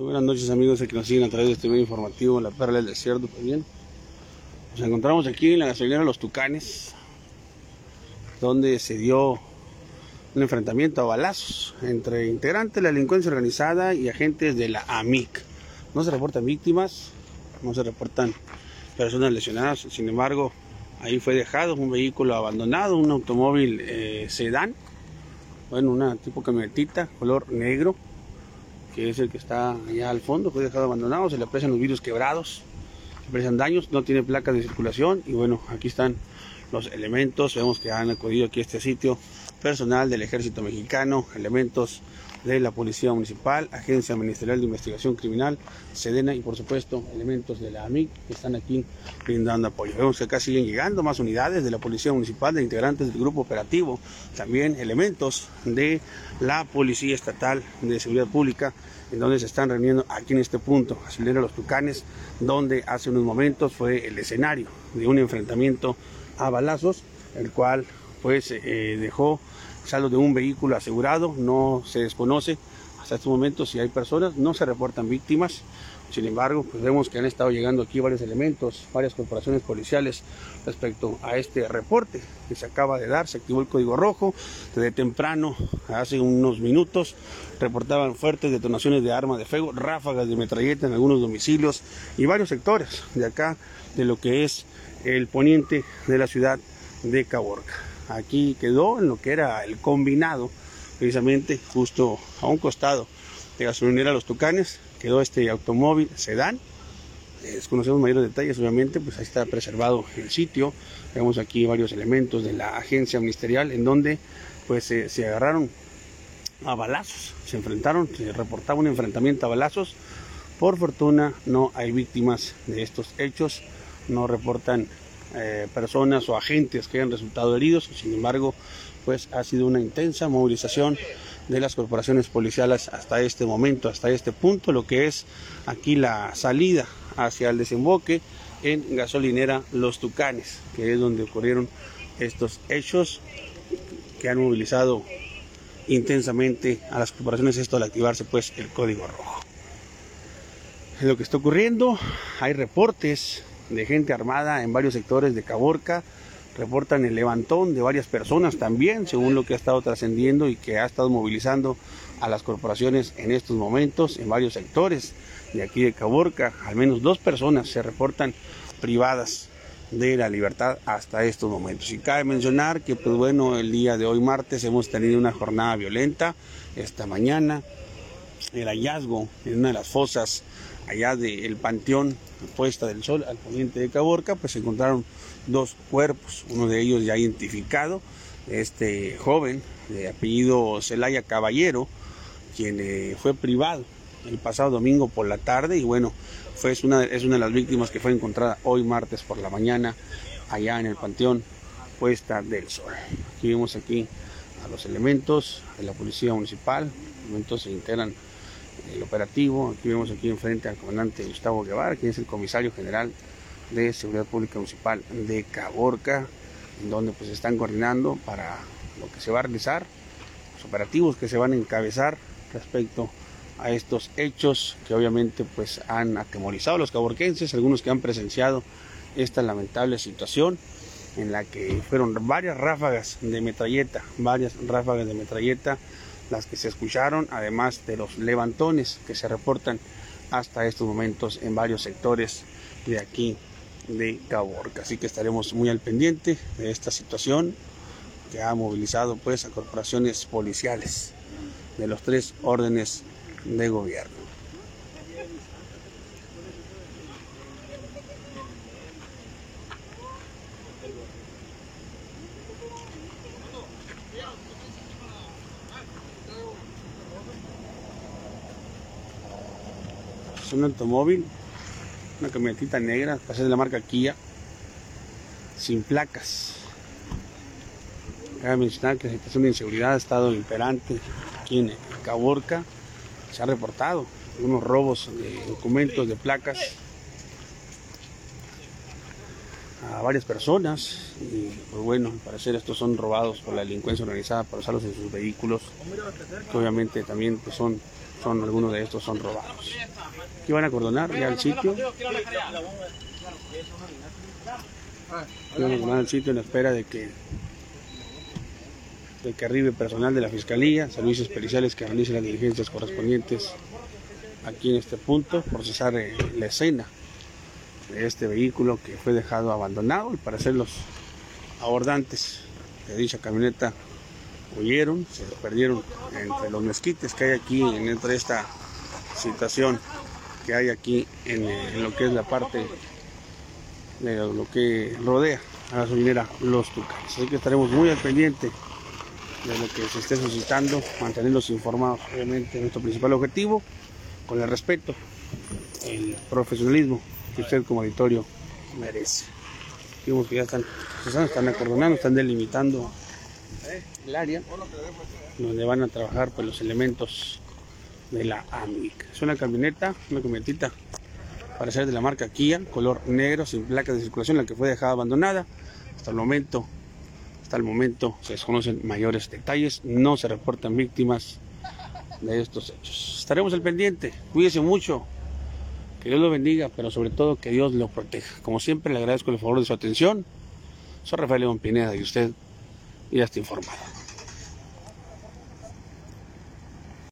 Buenas noches amigos que nos siguen a través de este medio informativo La Perla del Desierto también. Nos encontramos aquí en la gasolinera Los Tucanes, donde se dio un enfrentamiento a balazos entre integrantes de la delincuencia organizada y agentes de la AMIC. No se reportan víctimas, no se reportan personas lesionadas, sin embargo, ahí fue dejado un vehículo abandonado, un automóvil eh, sedán, bueno, una tipo camionetita, color negro, que es el que está allá al fondo, fue dejado abandonado, se le aprecian los vidrios quebrados, se aprecian daños, no tiene placas de circulación y bueno, aquí están los elementos, vemos que han acudido aquí a este sitio personal del ejército mexicano, elementos de la Policía Municipal, Agencia Ministerial de Investigación Criminal, Sedena y por supuesto elementos de la AMIC que están aquí brindando apoyo. Vemos que acá siguen llegando más unidades de la Policía Municipal, de integrantes del grupo operativo, también elementos de la Policía Estatal de Seguridad Pública, en donde se están reuniendo aquí en este punto, Acelera Los Tucanes, donde hace unos momentos fue el escenario de un enfrentamiento a balazos, el cual pues eh, dejó saldo de un vehículo asegurado, no se desconoce hasta este momento si hay personas, no se reportan víctimas, sin embargo, pues vemos que han estado llegando aquí varios elementos, varias corporaciones policiales respecto a este reporte que se acaba de dar. Se activó el código rojo desde temprano, hace unos minutos, reportaban fuertes detonaciones de armas de fuego, ráfagas de metralleta en algunos domicilios y varios sectores de acá, de lo que es el poniente de la ciudad de Caborca. Aquí quedó en lo que era el combinado, precisamente justo a un costado de gasolinera Los Tucanes, quedó este automóvil sedán. Desconocemos mayores detalles, obviamente, pues ahí está preservado el sitio. Vemos aquí varios elementos de la agencia ministerial en donde pues se agarraron a balazos, se enfrentaron, se reportaba un enfrentamiento a balazos. Por fortuna no hay víctimas de estos hechos, no reportan eh, personas o agentes que hayan resultado heridos, sin embargo, pues ha sido una intensa movilización de las corporaciones policiales hasta este momento, hasta este punto, lo que es aquí la salida hacia el desemboque en gasolinera Los Tucanes, que es donde ocurrieron estos hechos que han movilizado intensamente a las corporaciones esto al activarse pues el código rojo. Lo que está ocurriendo, hay reportes de gente armada en varios sectores de Caborca, reportan el levantón de varias personas también, según lo que ha estado trascendiendo y que ha estado movilizando a las corporaciones en estos momentos en varios sectores de aquí de Caborca. Al menos dos personas se reportan privadas de la libertad hasta estos momentos. Y cabe mencionar que, pues bueno, el día de hoy martes hemos tenido una jornada violenta. Esta mañana, el hallazgo en una de las fosas allá del Panteón Puesta del Sol al poniente de Caborca, pues se encontraron dos cuerpos, uno de ellos ya identificado, este joven de apellido Celaya Caballero, quien eh, fue privado el pasado domingo por la tarde y bueno, fue, es, una, es una de las víctimas que fue encontrada hoy martes por la mañana allá en el Panteón Puesta del Sol. Aquí vemos aquí a los elementos de la Policía Municipal, elementos se integran el operativo. Aquí vemos aquí enfrente al comandante Gustavo Guevara, quien es el comisario general de Seguridad Pública Municipal de Caborca, donde pues están coordinando para lo que se va a realizar, los operativos que se van a encabezar respecto a estos hechos que obviamente pues han atemorizado a los caborquenses, algunos que han presenciado esta lamentable situación en la que fueron varias ráfagas de metralleta, varias ráfagas de metralleta las que se escucharon, además de los levantones que se reportan hasta estos momentos en varios sectores de aquí de Caborca. Así que estaremos muy al pendiente de esta situación que ha movilizado pues a corporaciones policiales de los tres órdenes de gobierno. Es un automóvil, una camionetita negra, parece de la marca Kia, sin placas. Cabe mencionar que la situación de inseguridad ha estado imperante aquí en Caborca. Se ha reportado unos robos de documentos, de placas a varias personas y pues bueno, al parecer estos son robados por la delincuencia organizada para usarlos en sus vehículos, que obviamente también pues, son son algunos de estos son robados. Aquí van a acordonar ya el sitio. Aquí van a acordonar el sitio en espera de que de que arribe personal de la Fiscalía, servicios periciales que realicen las diligencias correspondientes aquí en este punto, procesar eh, la escena de este vehículo que fue dejado abandonado y para los abordantes de dicha camioneta huyeron, se perdieron entre los mezquites que hay aquí, en entre esta situación que hay aquí en, en, lo que es la parte de lo que rodea a la gasolinera Los Tucanes. Así que estaremos muy al pendiente de lo que se esté suscitando, mantenerlos informados, obviamente, nuestro principal objetivo, con el respeto, el profesionalismo que usted como auditorio merece. Vimos que ya están, están acordonando, están delimitando el área donde van a trabajar pues, los elementos de la AMIC. Es una camioneta, una camionetita para ser de la marca Kia, color negro, sin placas de circulación, la que fue dejada abandonada. Hasta el momento, hasta el momento se desconocen mayores detalles, no se reportan víctimas de estos hechos. Estaremos al pendiente, cuídese mucho, que Dios lo bendiga, pero sobre todo que Dios lo proteja. Como siempre, le agradezco el favor de su atención. Soy Rafael León Pineda y usted ya está informado.